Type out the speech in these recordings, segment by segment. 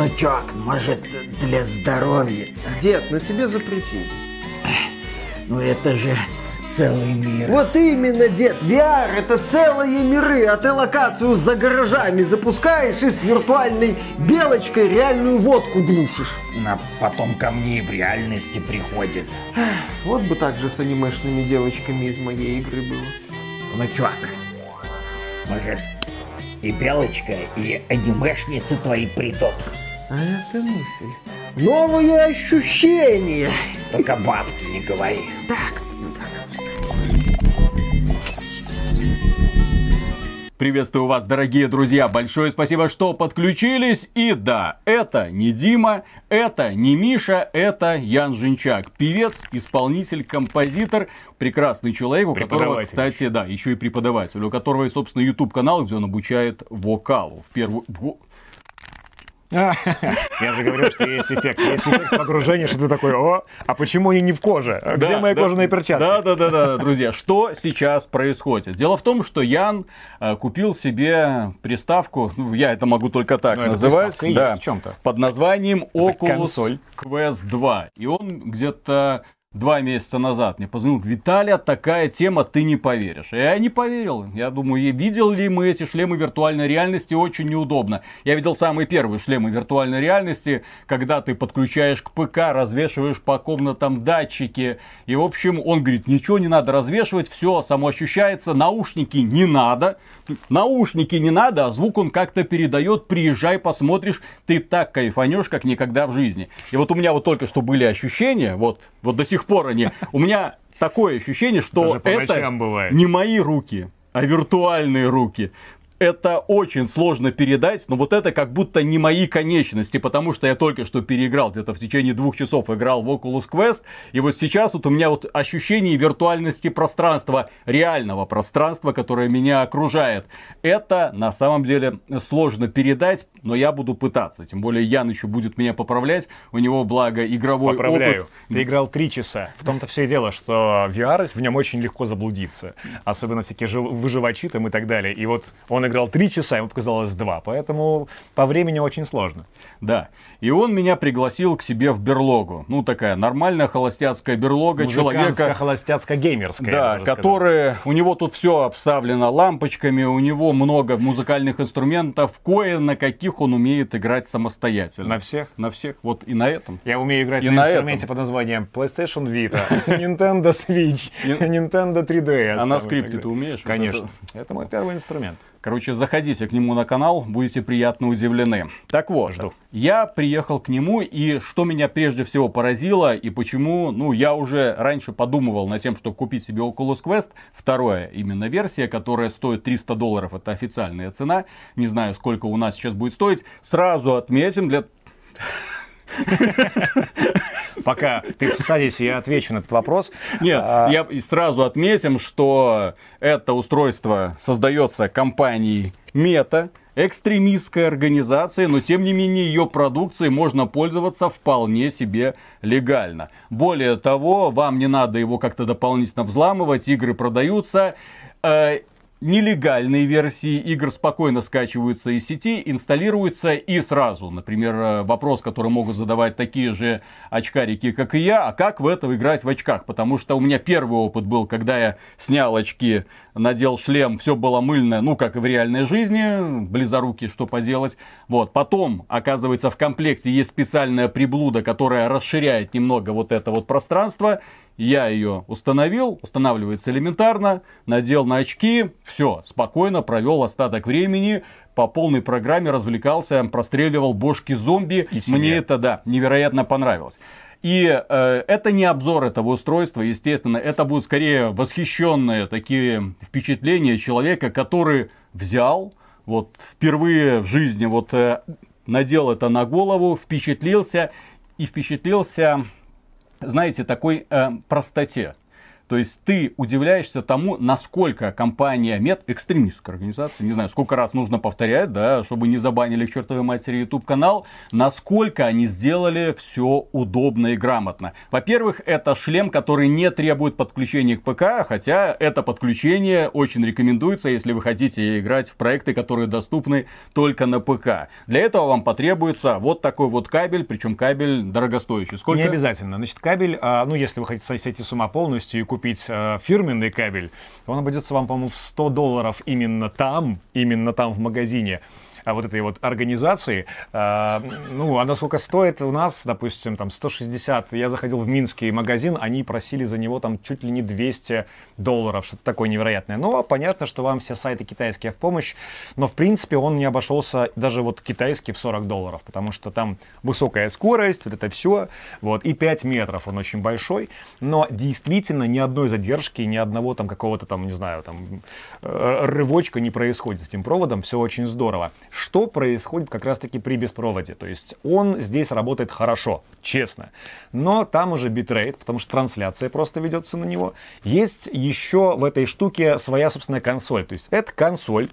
внучок, может, для здоровья. Дед, ну тебе запретить. Ну это же целый мир. Вот именно, дед, VR это целые миры, а ты локацию за гаражами запускаешь и с виртуальной белочкой реальную водку глушишь. А потом ко мне в реальности приходит. Вот бы так же с анимешными девочками из моей игры было. Внучок, может, и белочка, и анимешницы твои придут. А это мысль. Новые ощущения. Только бабки не говори. Так, Приветствую вас, дорогие друзья. Большое спасибо, что подключились. И да, это не Дима, это не Миша, это Ян Жинчак. Певец, исполнитель, композитор, прекрасный человек, у которого, кстати, да, еще и преподаватель, у которого, собственно, YouTube канал, где он обучает вокалу. В первую... Я же говорил, что есть эффект. Есть эффект погружения, что ты такой, о, а почему они не в коже? Где Да, мои да. кожаные перчатки? Да, да, да, да, друзья. Что сейчас происходит? Дело в том, что Ян э, купил себе приставку, ну, я это могу только так Ну, это называть, да, есть в чём-то. под названием Oculus. Quest 2. И он где-то два месяца назад мне позвонил, Виталия, такая тема, ты не поверишь. Я не поверил. Я думаю, видел ли мы эти шлемы виртуальной реальности, очень неудобно. Я видел самые первые шлемы виртуальной реальности, когда ты подключаешь к ПК, развешиваешь по комнатам датчики. И, в общем, он говорит, ничего не надо развешивать, все само ощущается, наушники не надо. Наушники не надо, а звук он как-то передает, приезжай, посмотришь, ты так кайфанешь, как никогда в жизни. И вот у меня вот только что были ощущения, вот, вот до сих пор они, у меня такое ощущение, что это не мои руки, а виртуальные руки. Это очень сложно передать, но вот это как будто не мои конечности, потому что я только что переиграл, где-то в течение двух часов играл в Oculus Quest, и вот сейчас вот у меня вот ощущение виртуальности пространства, реального пространства, которое меня окружает. Это на самом деле сложно передать, но я буду пытаться, тем более Ян еще будет меня поправлять, у него благо игровой Поправляю. опыт. Ты играл три часа. В том-то все и дело, что VR, в нем очень легко заблудиться. Особенно всякие жив- выживачи там и так далее. И вот он играл три часа, ему показалось два. Поэтому по времени очень сложно. Да. И он меня пригласил к себе в берлогу. Ну, такая нормальная холостяцкая берлога человека. холостяцко-геймерская. Да, который, у него тут все обставлено лампочками, у него много музыкальных инструментов, кое на каких он умеет играть самостоятельно. На всех? На всех, вот и на этом. Я умею играть И на на инструменте этом. под названием PlayStation Vita, Nintendo Switch, Nintendo 3DS. А на скрипке ты умеешь? Конечно. Это мой первый инструмент. Короче, заходите к нему на канал, будете приятно удивлены. Так вот, Жду. я приехал к нему, и что меня прежде всего поразило, и почему, ну, я уже раньше подумывал над тем, чтобы купить себе Oculus Quest, вторая именно версия, которая стоит 300 долларов, это официальная цена, не знаю, сколько у нас сейчас будет стоить, сразу отметим для... Пока ты в стадии, я отвечу на этот вопрос. Нет, А, я сразу отметим, что это устройство создается компанией Meta, экстремистской организацией, но тем не менее ее продукцией можно пользоваться вполне себе легально. Более того, вам не надо его как-то дополнительно взламывать, игры продаются. Нелегальные версии игр спокойно скачиваются из сети, инсталируются и сразу. Например, э, вопрос, который могут задавать такие же очкарики, как и я, а как в это играть в очках? Потому что у меня первый опыт был, когда я снял очки, надел шлем, все было мыльно, ну, как и в реальной жизни, близоруки, что поделать. Вот. Потом, оказывается, в комплекте есть специальная приблуда, которая расширяет немного вот это вот пространство. Я ее установил, устанавливается элементарно, надел на очки, все, спокойно провел остаток времени, по полной программе развлекался, простреливал бошки зомби. И себе. Мне это, да, невероятно понравилось. И э, это не обзор этого устройства, естественно, это будут скорее восхищенные такие впечатления человека, который взял, вот впервые в жизни вот э, надел это на голову, впечатлился и впечатлился знаете, такой э, простоте. То есть ты удивляешься тому, насколько компания Мет, экстремистская организация, не знаю, сколько раз нужно повторять, да, чтобы не забанили к чертовой матери YouTube канал, насколько они сделали все удобно и грамотно. Во-первых, это шлем, который не требует подключения к ПК, хотя это подключение очень рекомендуется, если вы хотите играть в проекты, которые доступны только на ПК. Для этого вам потребуется вот такой вот кабель, причем кабель дорогостоящий. Сколько? Не обязательно. Значит, кабель, а, ну, если вы хотите сойти с ума полностью и купить а, фирменный кабель, он обойдется вам, по-моему, в 100 долларов именно там, именно там в магазине вот этой вот организации. А, ну, она сколько стоит у нас, допустим, там 160. Я заходил в минский магазин, они просили за него там чуть ли не 200 долларов, что-то такое невероятное. Но понятно, что вам все сайты китайские в помощь, но в принципе он не обошелся даже вот китайский в 40 долларов, потому что там высокая скорость, вот это все, вот, и 5 метров он очень большой, но действительно ни одной задержки, ни одного там какого-то там, не знаю, там э, рывочка не происходит с этим проводом, все очень здорово что происходит как раз-таки при беспроводе. То есть он здесь работает хорошо, честно. Но там уже битрейт, потому что трансляция просто ведется на него. Есть еще в этой штуке своя собственная консоль. То есть это консоль,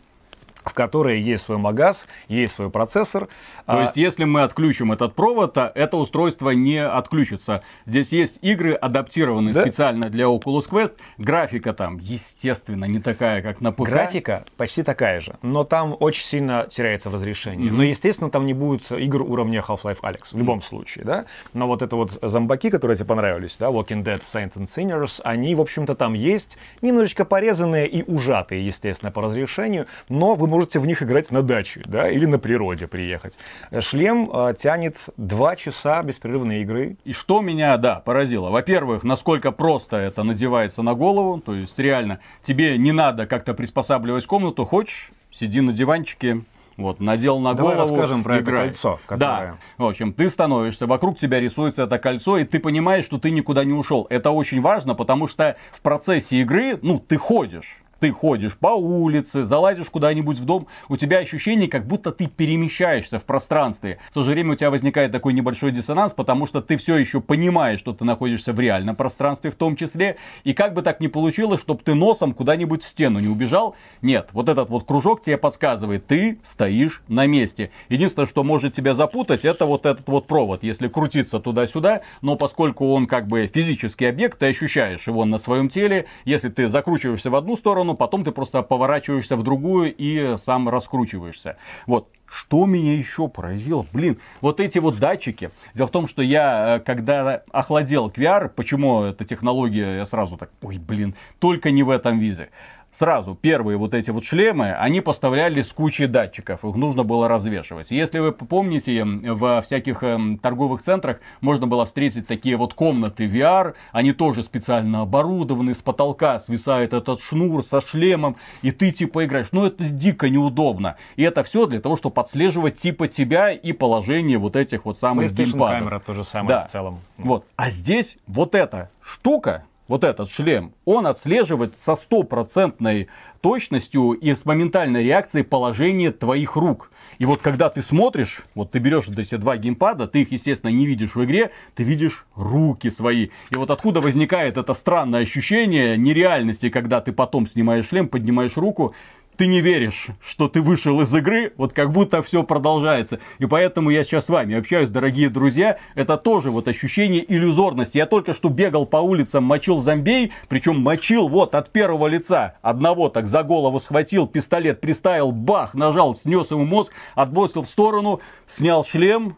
в которой есть свой магаз, есть свой процессор. То а... есть, если мы отключим этот провод, то это устройство не отключится. Здесь есть игры, адаптированные да? специально для Oculus Quest. Графика там, естественно, не такая, как на ПК. Графика почти такая же, но там очень сильно теряется разрешение. Mm-hmm. Но, естественно, там не будет игр уровня Half-Life Alex, в любом mm-hmm. случае, да. Но вот это вот зомбаки, которые тебе понравились, да, Walking Dead, Saints and Sinners, они, в общем-то, там есть, немножечко порезанные и ужатые, естественно, по разрешению, но вы можете в них играть на даче, да, или на природе приехать. Шлем э, тянет 2 часа беспрерывной игры. И что меня, да, поразило. Во-первых, насколько просто это надевается на голову, то есть реально тебе не надо как-то приспосабливать комнату, хочешь, сиди на диванчике, вот, надел на Давай голову. расскажем про играй. это кольцо. Которое... Да. В общем, ты становишься, вокруг тебя рисуется это кольцо, и ты понимаешь, что ты никуда не ушел. Это очень важно, потому что в процессе игры, ну, ты ходишь ты ходишь по улице, залазишь куда-нибудь в дом, у тебя ощущение, как будто ты перемещаешься в пространстве. В то же время у тебя возникает такой небольшой диссонанс, потому что ты все еще понимаешь, что ты находишься в реальном пространстве в том числе. И как бы так ни получилось, чтобы ты носом куда-нибудь в стену не убежал, нет, вот этот вот кружок тебе подсказывает, ты стоишь на месте. Единственное, что может тебя запутать, это вот этот вот провод, если крутиться туда-сюда, но поскольку он как бы физический объект, ты ощущаешь его на своем теле, если ты закручиваешься в одну сторону, сторону, потом ты просто поворачиваешься в другую и сам раскручиваешься. Вот. Что меня еще поразило? Блин, вот эти вот датчики. Дело в том, что я, э, когда охладел VR, почему эта технология, я сразу так, ой, блин, только не в этом виде сразу первые вот эти вот шлемы, они поставлялись с кучей датчиков, их нужно было развешивать. Если вы помните, во всяких эм, торговых центрах можно было встретить такие вот комнаты VR, они тоже специально оборудованы, с потолка свисает этот шнур со шлемом, и ты типа играешь. Ну это дико неудобно. И это все для того, чтобы отслеживать типа тебя и положение вот этих вот самых геймпадов. камера то же самое да. в целом. Вот. А здесь вот эта штука, вот этот шлем, он отслеживает со стопроцентной точностью и с моментальной реакцией положение твоих рук. И вот когда ты смотришь, вот ты берешь эти два геймпада, ты их, естественно, не видишь в игре, ты видишь руки свои. И вот откуда возникает это странное ощущение нереальности, когда ты потом снимаешь шлем, поднимаешь руку, ты не веришь, что ты вышел из игры, вот как будто все продолжается. И поэтому я сейчас с вами общаюсь, дорогие друзья. Это тоже вот ощущение иллюзорности. Я только что бегал по улицам, мочил зомбей, причем мочил вот от первого лица. Одного так за голову схватил, пистолет приставил, бах, нажал, снес ему мозг, отбросил в сторону, снял шлем,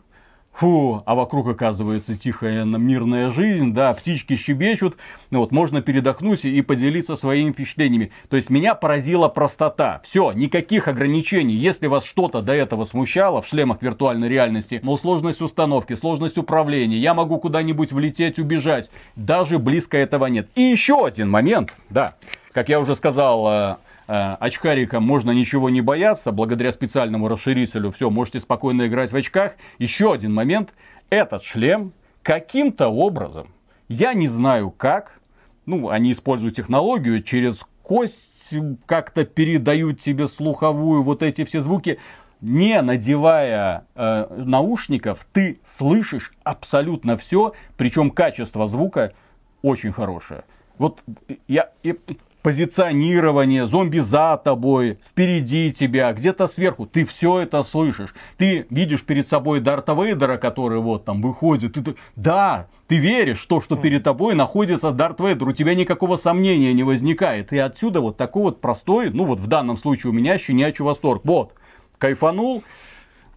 Фу, а вокруг оказывается тихая мирная жизнь, да, птички щебечут, вот, можно передохнуть и поделиться своими впечатлениями. То есть меня поразила простота. Все, никаких ограничений. Если вас что-то до этого смущало в шлемах виртуальной реальности, мол, сложность установки, сложность управления, я могу куда-нибудь влететь, убежать, даже близко этого нет. И еще один момент, да, как я уже сказал, Э, очкарикам можно ничего не бояться, благодаря специальному расширителю, все, можете спокойно играть в очках. Еще один момент, этот шлем каким-то образом, я не знаю как, ну, они используют технологию, через кость как-то передают тебе слуховую вот эти все звуки, не надевая э, наушников, ты слышишь абсолютно все, причем качество звука очень хорошее. Вот я, и позиционирование, зомби за тобой, впереди тебя, где-то сверху. Ты все это слышишь. Ты видишь перед собой Дарта Вейдера, который вот там выходит. Ты, да, ты веришь в то, что перед тобой находится Дарт Вейдер. У тебя никакого сомнения не возникает. И отсюда вот такой вот простой, ну вот в данном случае у меня щенячий восторг. Вот, кайфанул,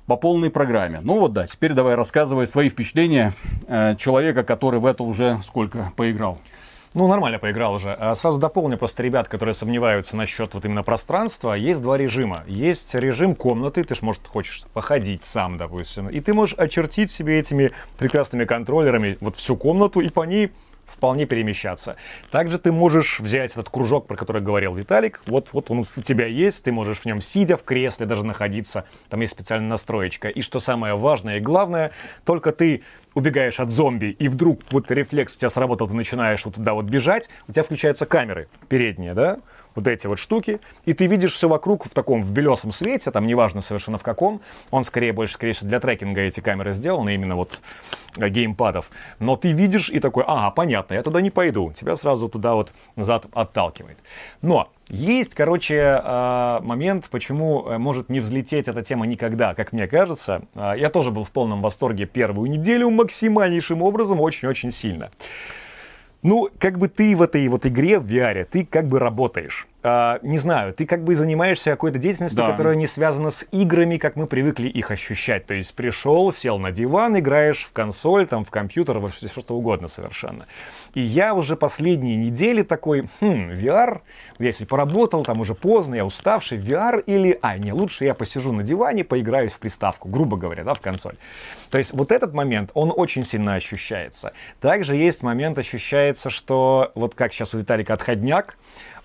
по полной программе. Ну вот да, теперь давай рассказывай свои впечатления э, человека, который в это уже сколько поиграл. Ну, нормально поиграл уже. А Сразу дополню просто ребят, которые сомневаются насчет вот именно пространства. Есть два режима. Есть режим комнаты, ты ж, может, хочешь походить сам, допустим. И ты можешь очертить себе этими прекрасными контроллерами вот всю комнату и по ней вполне перемещаться. Также ты можешь взять этот кружок, про который говорил Виталик. Вот, вот он у тебя есть, ты можешь в нем сидя в кресле даже находиться. Там есть специальная настроечка. И что самое важное и главное, только ты убегаешь от зомби, и вдруг вот рефлекс у тебя сработал, ты начинаешь вот туда вот бежать, у тебя включаются камеры передние, да, вот эти вот штуки, и ты видишь все вокруг в таком, в белесом свете, там неважно совершенно в каком, он скорее, больше, скорее всего, для трекинга эти камеры сделаны, именно вот э, геймпадов, но ты видишь и такой, ага, понятно, я туда не пойду, тебя сразу туда вот назад отталкивает. Но есть, короче, э, момент, почему э, может не взлететь эта тема никогда, как мне кажется. Я тоже был в полном восторге первую неделю максимальнейшим образом, очень-очень сильно. Ну, как бы ты в этой вот игре в VR, ты как бы работаешь э, не знаю, ты как бы занимаешься какой-то деятельностью, да. которая не связана с играми, как мы привыкли их ощущать. То есть пришел, сел на диван, играешь в консоль, там, в компьютер, во все, что угодно совершенно. И я уже последние недели такой, хм, VR, я если поработал, там уже поздно, я уставший, VR или, а, не, лучше я посижу на диване, поиграюсь в приставку, грубо говоря, да, в консоль. То есть вот этот момент, он очень сильно ощущается. Также есть момент, ощущается, что вот как сейчас у Виталика отходняк,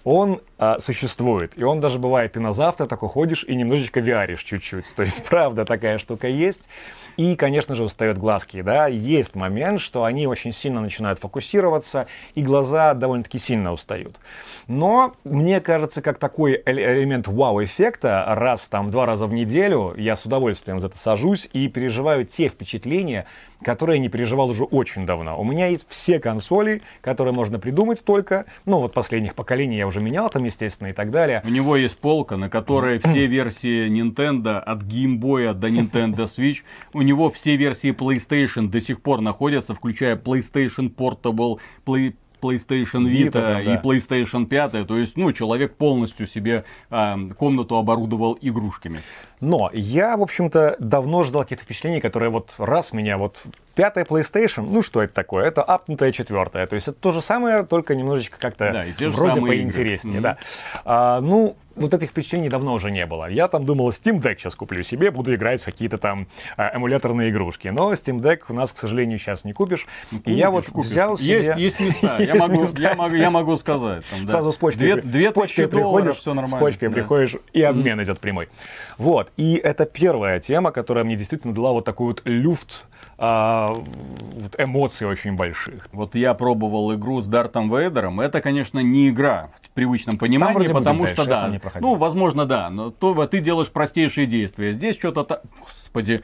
он а, существует. И он даже бывает, ты на завтра такой ходишь и немножечко виаришь чуть-чуть. То есть, правда, такая штука есть. И, конечно же, устают глазки, да. Есть момент, что они очень сильно начинают фокусироваться, и глаза довольно-таки сильно устают. Но, мне кажется, как такой элемент вау-эффекта, раз там, два раза в неделю, я с удовольствием за это сажусь и переживаю те впечатления, которые я не переживал уже очень давно. У меня есть все консоли, которые можно придумать только, ну вот последних поколений я уже менял там, естественно, и так далее. У него есть полка, на которой все версии Nintendo, от Game Boy до Nintendo Switch. У него все версии PlayStation до сих пор находятся, включая PlayStation Portable, Play, PlayStation Vita, Vita и да. PlayStation 5. То есть, ну, человек полностью себе э, комнату оборудовал игрушками. Но я, в общем-то, давно ждал каких-то впечатлений, которые вот раз меня вот пятая PlayStation, ну что это такое? Это апнутая четвертая. То есть это то же самое, только немножечко как-то да, вроде поинтереснее. Mm-hmm. Да. А, ну, вот этих впечатлений давно уже не было. Я там думал, Steam Deck сейчас куплю себе, буду играть в какие-то там а, эмуляторные игрушки. Но Steam Deck у нас, к сожалению, сейчас не купишь. Ну, и я вот купишь. взял себе... Есть, есть места, я могу, я могу, я могу сказать. Там, да. Сразу с почкой, две, две с почкой приходишь, все нормально. С почкой да. приходишь, и обмен mm-hmm. идет прямой. Вот, и это первая тема, которая мне действительно дала вот такой вот люфт а, вот эмоций очень больших. Вот я пробовал игру с Дартом Вейдером. Это, конечно, не игра в привычном понимании, потому что да, ну, возможно, да, но то ты делаешь простейшие действия. Здесь что-то, господи,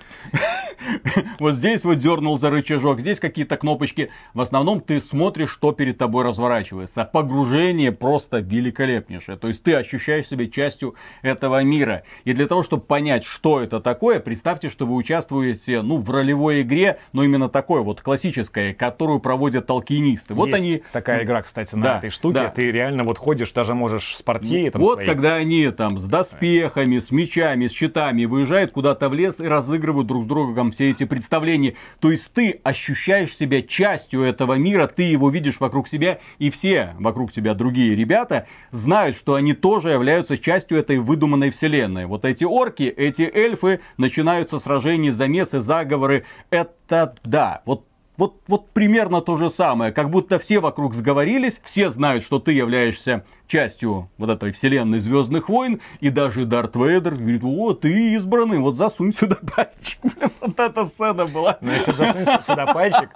вот здесь вот дернул за рычажок, здесь какие-то кнопочки. В основном ты смотришь, что перед тобой разворачивается. Погружение просто великолепнейшее. То есть ты ощущаешь себя частью этого мира. И для того, чтобы понять, что это такое, представьте, что вы участвуете, ну, в ролевой игре игре, но именно такой вот классической, которую проводят толкинисты. Вот Есть они... такая игра, кстати, на да, этой штуке. Да. Ты реально вот ходишь, даже можешь с партией там Вот своей... когда они там с доспехами, с мечами, с щитами выезжают куда-то в лес и разыгрывают друг с другом все эти представления. То есть ты ощущаешь себя частью этого мира, ты его видишь вокруг себя, и все вокруг тебя другие ребята знают, что они тоже являются частью этой выдуманной вселенной. Вот эти орки, эти эльфы, начинаются сражения, замесы, заговоры. Это это да. Вот вот, вот примерно то же самое, как будто все вокруг сговорились, все знают, что ты являешься частью вот этой вселенной Звездных войн, и даже Дарт Вейдер говорит, о, ты избранный, вот засунь сюда пальчик. Блин, вот эта сцена была. Но еще засунь сюда пальчик.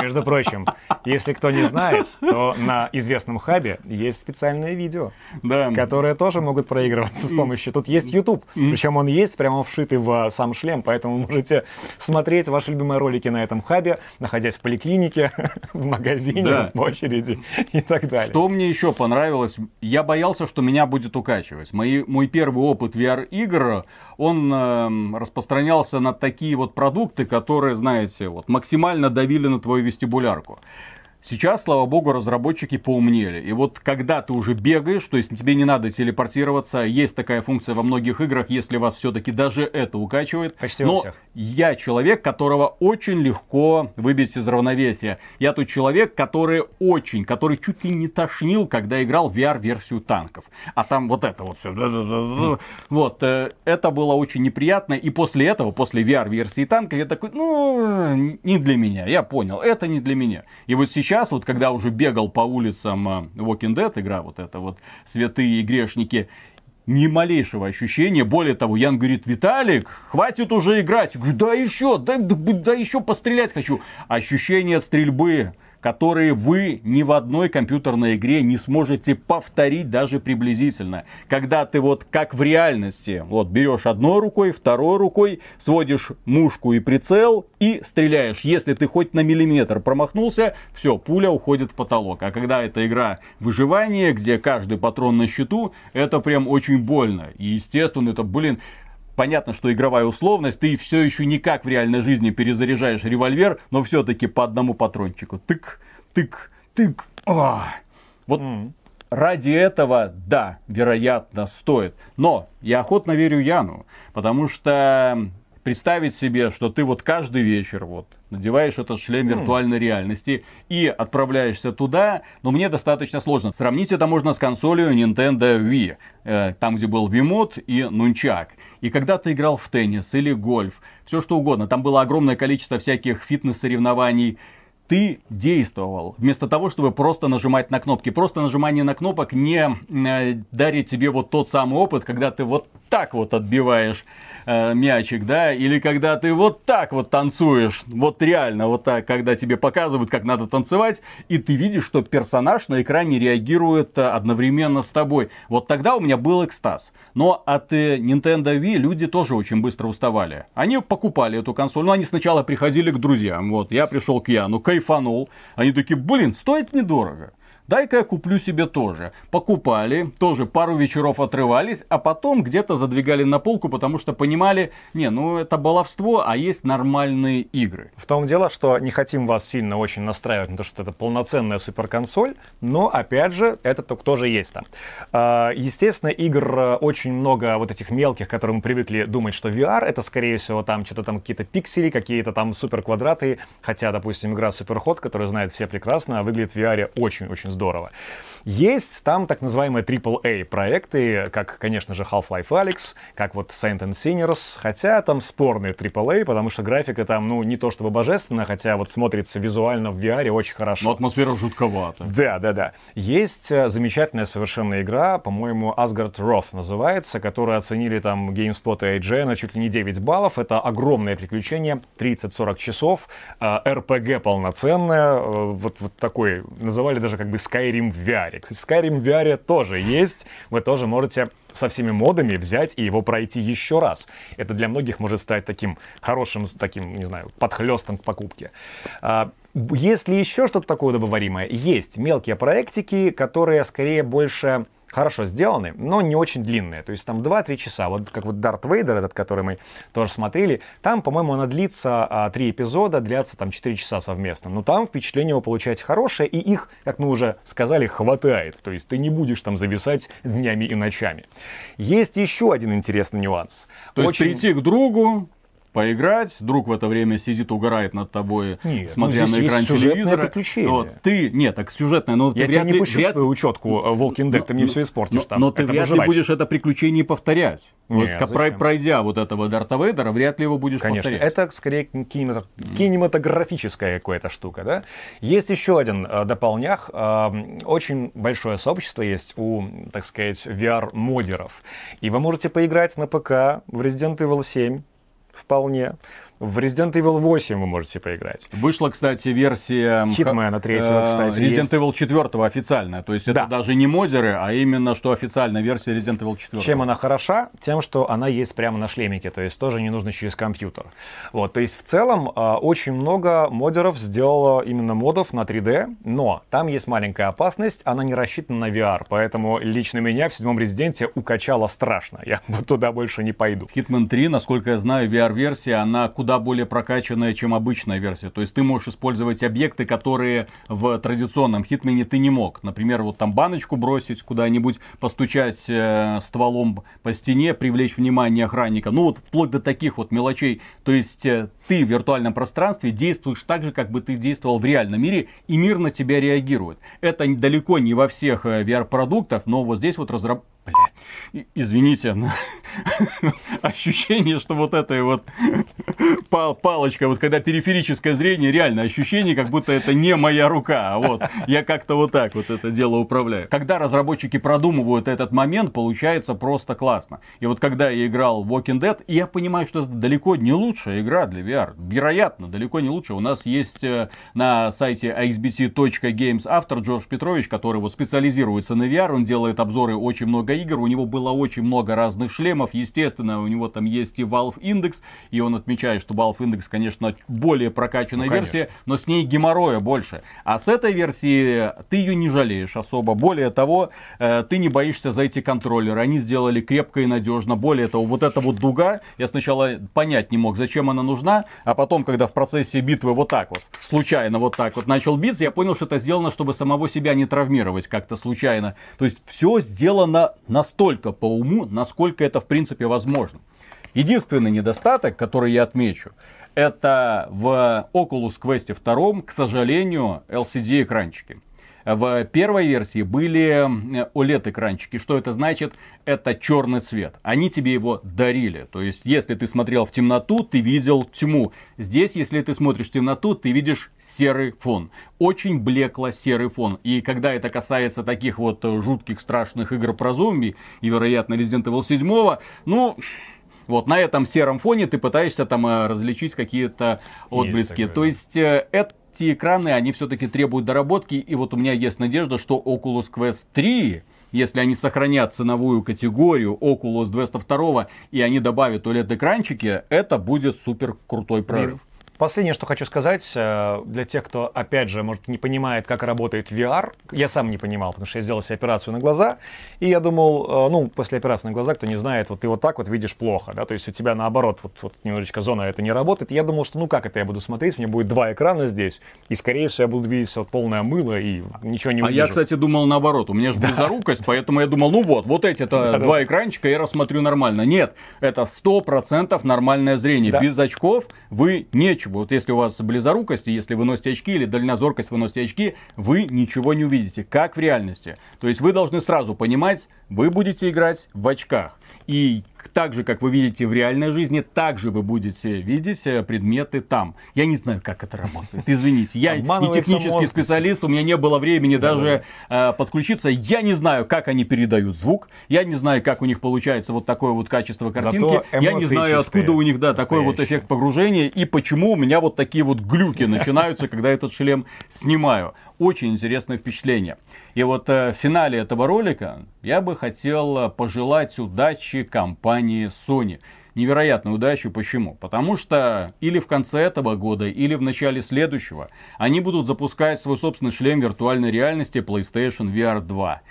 Между прочим, если кто не знает, то на известном хабе есть специальное видео, Да. которые тоже могут проигрываться с помощью. Тут есть YouTube, причем он есть прямо вшитый в сам шлем, поэтому можете смотреть ваши любимые ролики на этом хабе, находясь в поликлинике, в магазине, Да. в очереди и так далее. Что мне еще понравилось? Я боялся, что меня будет укачивать. Мои, мой первый опыт VR-игр, он эм, распространялся на такие вот продукты, которые, знаете, вот максимально давили на твою вестибулярку. Сейчас, слава богу, разработчики поумнели. И вот когда ты уже бегаешь, то есть тебе не надо телепортироваться, есть такая функция во многих играх, если вас все-таки даже это укачивает. Почти Но я человек, которого очень легко выбить из равновесия. Я тот человек, который очень, который чуть ли не тошнил, когда играл в VR-версию танков. А там вот это вот все. Вот, э, это было очень неприятно. И после этого, после VR-версии танков, я такой, ну, не для меня. Я понял, это не для меня. И вот сейчас, вот когда уже бегал по улицам э, Walking Dead, игра вот эта вот, святые и грешники, ни малейшего ощущения. Более того, Ян говорит, Виталик, хватит уже играть. Говорю, да еще, да, да, да еще пострелять хочу. Ощущение стрельбы, которые вы ни в одной компьютерной игре не сможете повторить даже приблизительно. Когда ты вот как в реальности, вот берешь одной рукой, второй рукой, сводишь мушку и прицел и стреляешь. Если ты хоть на миллиметр промахнулся, все, пуля уходит в потолок. А когда это игра выживания, где каждый патрон на счету, это прям очень больно. И естественно, это, блин, Понятно, что игровая условность, ты все еще никак в реальной жизни перезаряжаешь револьвер, но все-таки по одному патрончику. Тык, тык, тык. А. Вот ради этого, да, вероятно, стоит. Но я охотно верю Яну, потому что представить себе, что ты вот каждый вечер вот надеваешь этот шлем виртуальной реальности и отправляешься туда, но мне достаточно сложно. Сравнить это можно с консолью Nintendo Wii, э, там, где был Wiimote и Нунчак. И когда ты играл в теннис или гольф, все что угодно, там было огромное количество всяких фитнес-соревнований, ты действовал, вместо того, чтобы просто нажимать на кнопки. Просто нажимание на кнопок не э, дарит тебе вот тот самый опыт, когда ты вот так вот отбиваешь э, мячик, да, или когда ты вот так вот танцуешь, вот реально вот так, когда тебе показывают, как надо танцевать, и ты видишь, что персонаж на экране реагирует э, одновременно с тобой. Вот тогда у меня был экстаз. Но от э, Nintendo Wii люди тоже очень быстро уставали. Они покупали эту консоль, но они сначала приходили к друзьям, вот, я пришел к Яну, кайфанул, они такие, блин, стоит недорого. Дай-ка я куплю себе тоже. Покупали, тоже пару вечеров отрывались, а потом где-то задвигали на полку, потому что понимали, не, ну это баловство, а есть нормальные игры. В том дело, что не хотим вас сильно очень настраивать на то, что это полноценная суперконсоль, но, опять же, это тоже есть там. А, Естественно, игр э, очень много вот этих мелких, которые мы привыкли думать, что VR это, скорее всего, там что-то там какие-то пиксели, какие-то там суперквадраты, хотя, допустим, игра Superhot, которую знают все прекрасно, выглядит в VR очень-очень здорово. Есть там так называемые AAA проекты, как, конечно же, Half-Life Alyx, как вот Saint and Sinners, хотя там спорные AAA, потому что графика там, ну, не то чтобы божественная, хотя вот смотрится визуально в VR очень хорошо. Но атмосфера жутковата. Да, да, да. Есть э, замечательная совершенно игра, по-моему, Asgard Wrath называется, которую оценили там GameSpot и IGN на чуть ли не 9 баллов. Это огромное приключение, 30-40 часов, э, RPG полноценное, э, вот, вот такой, называли даже как бы Skyrim в VR. Кстати, Skyrim в VR тоже есть, вы тоже можете со всеми модами взять и его пройти еще раз. Это для многих может стать таким хорошим, таким, не знаю, подхлестом к покупке. А, Есть ли еще что-то такое удобоваримое? Есть мелкие проектики, которые скорее больше хорошо сделаны, но не очень длинные. То есть там 2-3 часа. Вот как вот Дарт Вейдер, этот, который мы тоже смотрели, там, по-моему, она длится а, 3 эпизода, длятся там 4 часа совместно. Но там впечатление вы получаете хорошее, и их, как мы уже сказали, хватает. То есть ты не будешь там зависать днями и ночами. Есть еще один интересный нюанс. То есть Очень- прийти к другу, поиграть, друг в это время сидит, угорает над тобой, Нет, смотря ну, на экран телевизора. приключение. Вот, ты, нет, так сюжетное, но Я тебя вряд не ли- пущу в вряд- свою учетку э, Walking Dead, ты мне все испортишь но, там. но ты вряд ли будешь это приключение повторять. Не, вот, зачем? пройдя вот этого Дарта Вейдера, вряд ли его будешь Конечно, повторять. это скорее кинемато- кинематографическая какая-то штука, да. Есть еще один э, дополнях. Э, очень большое сообщество есть у, так сказать, VR-модеров. И вы можете поиграть на ПК в Resident Evil 7 вполне. В Resident Evil 8 вы можете поиграть. Вышла, кстати, версия... Хитмена третьего, э, кстати, Resident есть. Evil 4 официальная. То есть это Да. даже не модеры, а именно что официальная версия Resident Evil 4. Чем она хороша? Тем, что она есть прямо на шлемике, то есть тоже не нужно через компьютер. Вот, то есть в целом а, очень много модеров сделало именно модов на 3D, но там есть маленькая опасность, она не рассчитана на VR, поэтому лично меня в седьмом резиденте укачало страшно. Я туда больше не пойду. Hitman 3, насколько я знаю, VR-версия, она куда более прокачанная, чем обычная версия. То есть ты можешь использовать объекты, которые в традиционном Hitman ты не мог. Например, вот там баночку бросить куда-нибудь, постучать э, стволом по стене, привлечь внимание охранника. Ну вот вплоть до таких вот мелочей. То есть э, ты в виртуальном пространстве действуешь так же, как бы ты действовал в реальном мире, и мир на тебя реагирует. Это далеко не во всех э, VR-продуктах, но вот здесь вот разраб... Блядь, извините, но ощущение, что вот этой вот пал- палочка, вот когда периферическое зрение, реально ощущение, как будто это не моя рука, а вот я как-то вот так вот это дело управляю. Когда разработчики продумывают этот момент, получается просто классно. И вот когда я играл в Walking Dead, я понимаю, что это далеко не лучшая игра для VR. Вероятно, далеко не лучше. У нас есть э, на сайте axbt.games автор Джордж Петрович, который вот специализируется на VR, он делает обзоры очень много игр, у него было очень много разных шлемов, естественно, у него там есть и Valve Index, и он отмечает, что Valve Index, конечно, более прокачанная Ну, конечно. версия, но с ней геморроя больше. А с этой версии ты ее не жалеешь особо. Более того, э, ты не боишься за эти контроллеры. Они сделали крепко и надежно. Более того, вот эта вот дуга, я сначала понять не мог, зачем она нужна, а потом, когда в процессе битвы вот так вот, случайно вот так вот начал биться, я понял, что это сделано, чтобы самого себя не травмировать как-то случайно. То есть все сделано настолько по уму, насколько это в принципе возможно. Единственный недостаток, который я отмечу, это в Oculus Quest 2, к сожалению, LCD-экранчики. В первой версии были OLED-экранчики. Что это значит? Это черный цвет. Они тебе его дарили. То есть, если ты смотрел в темноту, ты видел тьму. Здесь, если ты смотришь в темноту, ты видишь серый фон. Очень блекло-серый фон. И когда это касается таких вот э, жутких, страшных игр про зомби, и, вероятно, Resident Evil 7, ну, вот на этом сером фоне ты пытаешься там э, различить какие-то отблески. такое, То есть э, эти экраны, они все-таки требуют доработки. И вот у меня есть надежда, что Oculus Quest 3, если они сохранят ценовую категорию Oculus 202 и они добавят OLED-экранчики, это будет супер крутой прорыв. Последнее, что хочу сказать, э, для тех, кто, опять же, может, не понимает, как работает VR, я сам не понимал, потому что я сделал себе операцию на глаза, и я думал, э, ну, после операции на глаза, кто не знает, вот ты вот так вот видишь плохо, да, то есть у тебя наоборот, вот, вот немножечко зона это не работает, я думал, что ну как это я буду смотреть, у меня будет два экрана здесь, и, скорее всего, я буду видеть все полное мыло и ничего не А увижу. я, кстати, думал наоборот. У меня же близорукость, поэтому я думал, ну вот, вот эти-то Да-да. два экранчика я рассмотрю нормально. Нет, это сто процентов нормальное зрение. Да. Без очков вы нечего. Вот если у вас близорукость, и если вы носите очки, или дальнозоркость, вы носите очки, вы ничего не увидите, как в реальности. То есть вы должны сразу понимать, вы будете играть в очках. И так же, как вы видите в реальной жизни, так же вы будете видеть э, предметы там. Я не знаю, как это работает. Извините, я не технический мозг. специалист, у меня не было времени даже э, подключиться. Я не знаю, как они передают звук. Я не знаю, как у них получается вот такое вот качество картинки. Я не знаю, откуда у них, да, такой вот эффект погружения и почему у меня вот такие вот глюки начинаются, когда этот шлем снимаю. Очень интересное впечатление. И вот э, в финале этого ролика я бы хотел э, пожелать удачи компании Sony. Невероятной удачи. Почему? Потому что или в конце этого года, или в начале следующего они будут запускать свой собственный шлем виртуальной реальности PlayStation VR 2.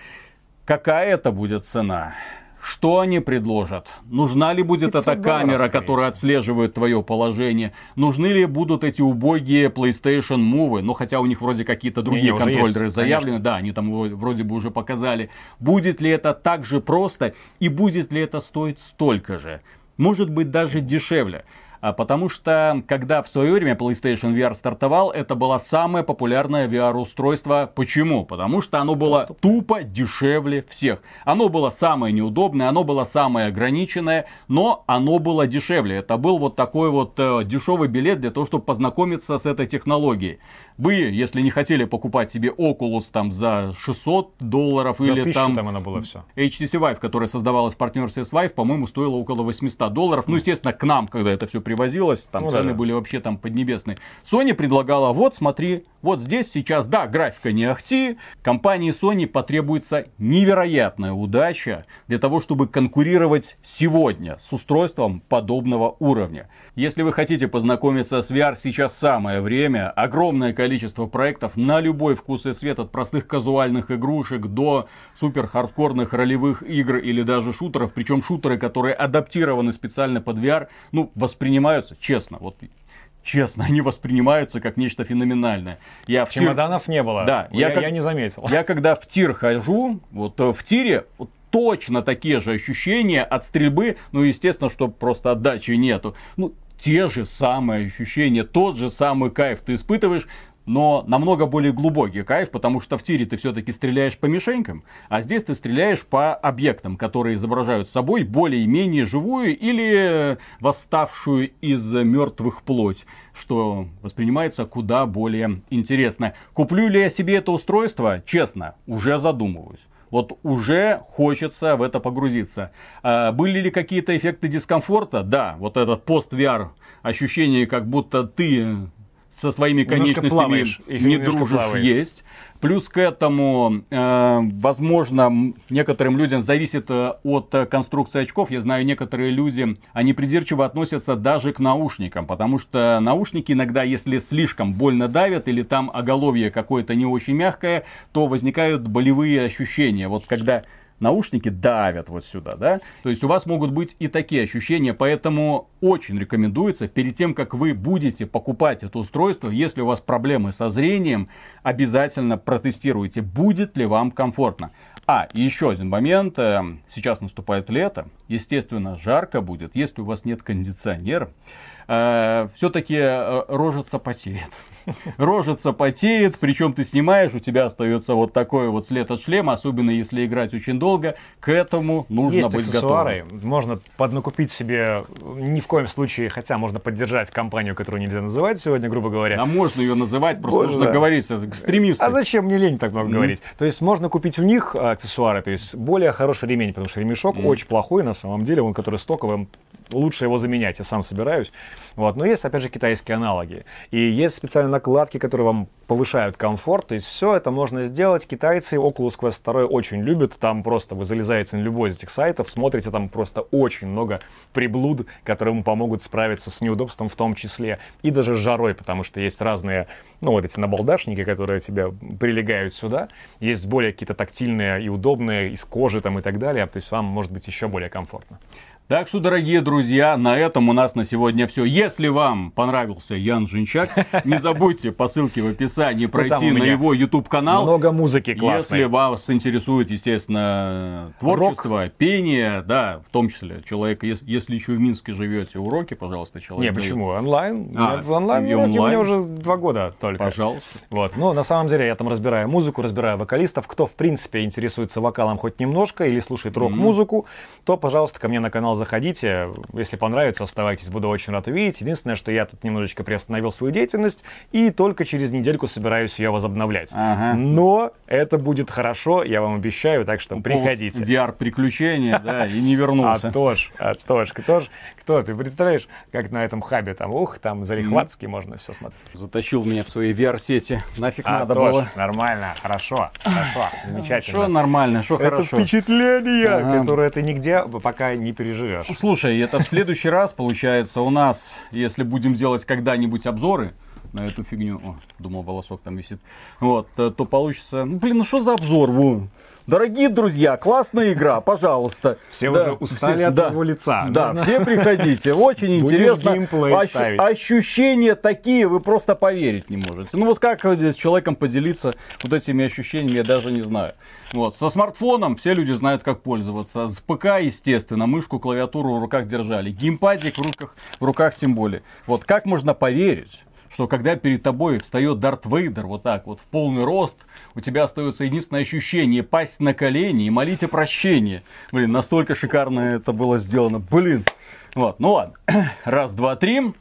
Какая это будет цена? Что они предложат? Нужна ли будет 500 эта камера, которая отслеживает твое положение? Нужны ли будут эти убогие PlayStation Move? Ну, хотя у них вроде какие-то другие уже контроллеры есть, заявлены. Да, они там вро- вроде бы уже показали. Будет ли это так же просто? И будет ли это стоить столько же? Может быть, даже дешевле. А потому что, когда в свое время PlayStation VR стартовал, это было самое популярное VR-устройство. Почему? Потому что оно было тупо дешевле всех. Оно было самое неудобное, оно было самое ограниченное, но оно было дешевле. Это был вот такой вот э, дешевый билет для того, чтобы познакомиться с этой технологией. Вы, если не хотели покупать себе Oculus там за 600 долларов За или там, там оно было все. HTC Vive, которая создавалась в партнерстве с Vive, по-моему, стоила около 800 долларов. Ну, естественно, к нам, когда это все привозилось, там Ну цены да-да. были вообще там поднебесные. Sony предлагала, вот смотри, вот здесь сейчас, да, графика не ахти, компании Sony потребуется невероятная удача для того, чтобы конкурировать сегодня с устройством подобного уровня. Если вы хотите познакомиться с VR, сейчас самое время. Огромное количество проектов на любой вкус и цвет, от простых казуальных игрушек до супер хардкорных ролевых игр или даже шутеров. Причем шутеры, которые адаптированы специально под VR, ну, воспринимаются, честно, вот честно, они воспринимаются как нечто феноменальное. Я в тир- Чемоданов не было. Да, я, я как- я не заметил. я когда в тир хожу, вот э, в тире вот точно такие же ощущения от стрельбы, ну, естественно, что просто отдачи нету. Ну, те же самые ощущения, тот же самый кайф ты испытываешь, но намного более глубокий кайф, потому что в тире ты все-таки стреляешь по мишенькам, а здесь ты стреляешь по объектам, которые изображают собой более-менее живую или восставшую из мертвых плоть, что воспринимается куда более интересно. Куплю ли я себе это устройство? Честно, уже задумываюсь. Вот уже хочется в это погрузиться. А, были ли какие-то эффекты дискомфорта? Да, вот этот пост-VR ощущение, как будто ты со своими конечностями плаваешь, не дружишь, плаваешь. есть. Плюс к этому, э, возможно, некоторым людям зависит э, от э, конструкции очков. Я знаю, некоторые люди, они придирчиво относятся даже к наушникам, потому что наушники иногда, если слишком больно давят или там оголовье какое-то не очень мягкое, то возникают болевые ощущения. Вот когда наушники давят вот сюда, да? То есть у вас могут быть и такие ощущения, поэтому очень рекомендуется перед тем, как вы будете покупать это устройство, если у вас проблемы со зрением, обязательно протестируйте, будет ли вам комфортно. А, и еще один момент. э, Сейчас наступает лето. Естественно, жарко будет, если у вас нет кондиционера. Все-таки рожица потеет. Рожица потеет, причем ты снимаешь, у тебя остается вот такой вот след от шлема, особенно если играть очень долго. К этому нужно Есть быть аксессуары, готовым. можно поднакупить себе, ни в коем случае, хотя можно поддержать компанию, которую нельзя называть сегодня, грубо говоря. А можно ее называть, просто Можно. нужно говорить, это экстремисты. А зачем мне лень так много говорить? То есть можно купить у них аксессуары, то есть более хороший ремень, потому что ремешок очень плохой на самом деле, он который стоковый, лучше его заменять, я сам собираюсь. Вот. Но есть, опять же, китайские аналоги. И есть специальные накладки, которые вам повышают комфорт. То есть все это можно сделать. Китайцы Oculus Quest 2 очень любят. Там просто вы залезаете на любой из этих сайтов, смотрите, там просто очень много приблуд, которые вам помогут справиться с неудобством в том числе. И даже с жарой, потому что есть разные, ну вот эти набалдашники, которые тебе прилегают сюда. Есть более какие-то тактильные и удобные, из кожи там и так далее. То есть вам может быть еще более комфортно. Так что, дорогие друзья, на этом у нас на сегодня все. Если вам понравился Ян Жинчак, не забудьте по ссылке в описании пройти на его YouTube канал. Много музыки классной. Если вас интересует, естественно, творчество, пение, да, в том числе человек, ес- если еще в Минске живете, уроки, пожалуйста, человек. Не, почему? Онлайн? А, онлайн, уроки у меня уже два года только. Пожалуйста. Вот. Ну, на самом деле, я там разбираю музыку, разбираю вокалистов. Кто, в принципе, интересуется вокалом хоть немножко или слушает рок-музыку, то, пожалуйста, ко мне на канал заходите. Если понравится, оставайтесь, буду очень рад увидеть. Единственное, что я тут немножечко приостановил свою деятельность и только через недельку собираюсь ее возобновлять. Ага. Но это будет хорошо, я вам обещаю, так что приходите. VR-приключения, да, и не вернулся. А то ж, а то ж, кто ж, кто, ты представляешь, как на этом хабе там, ух, там залихватски можно все смотреть. Затащил меня в свои VR-сети. Нафиг надо было. Нормально, хорошо, хорошо, замечательно. Что нормально, что это хорошо. впечатление, Ага. которое ты нигде пока не переживешь. Слушай, это в следующий раз, получается, у нас, если будем делать когда-нибудь обзоры, на эту фигню, о, думал, волосок там висит, вот, э, то получится, ну, блин, ну что за обзор, во? Дорогие друзья, классная игра, пожалуйста. Все уже устали от да, его лица. Да, Да. все приходите. Очень интересно. Ощ- ощущения такие, вы просто поверить не можете. Ну вот как с человеком поделиться вот этими ощущениями, я даже не знаю. Вот. Со смартфоном все люди знают, как пользоваться. С ПК, естественно, мышку, клавиатуру в руках держали. Геймпадик в руках, в руках тем более. Вот как можно поверить, что когда перед тобой встает Дарт Вейдер вот так вот в полный рост, у тебя остается единственное ощущение пасть на колени и молить о прощении. Блин, настолько шикарно это было сделано. Блин. Вот, ну ладно. Раз, два, три.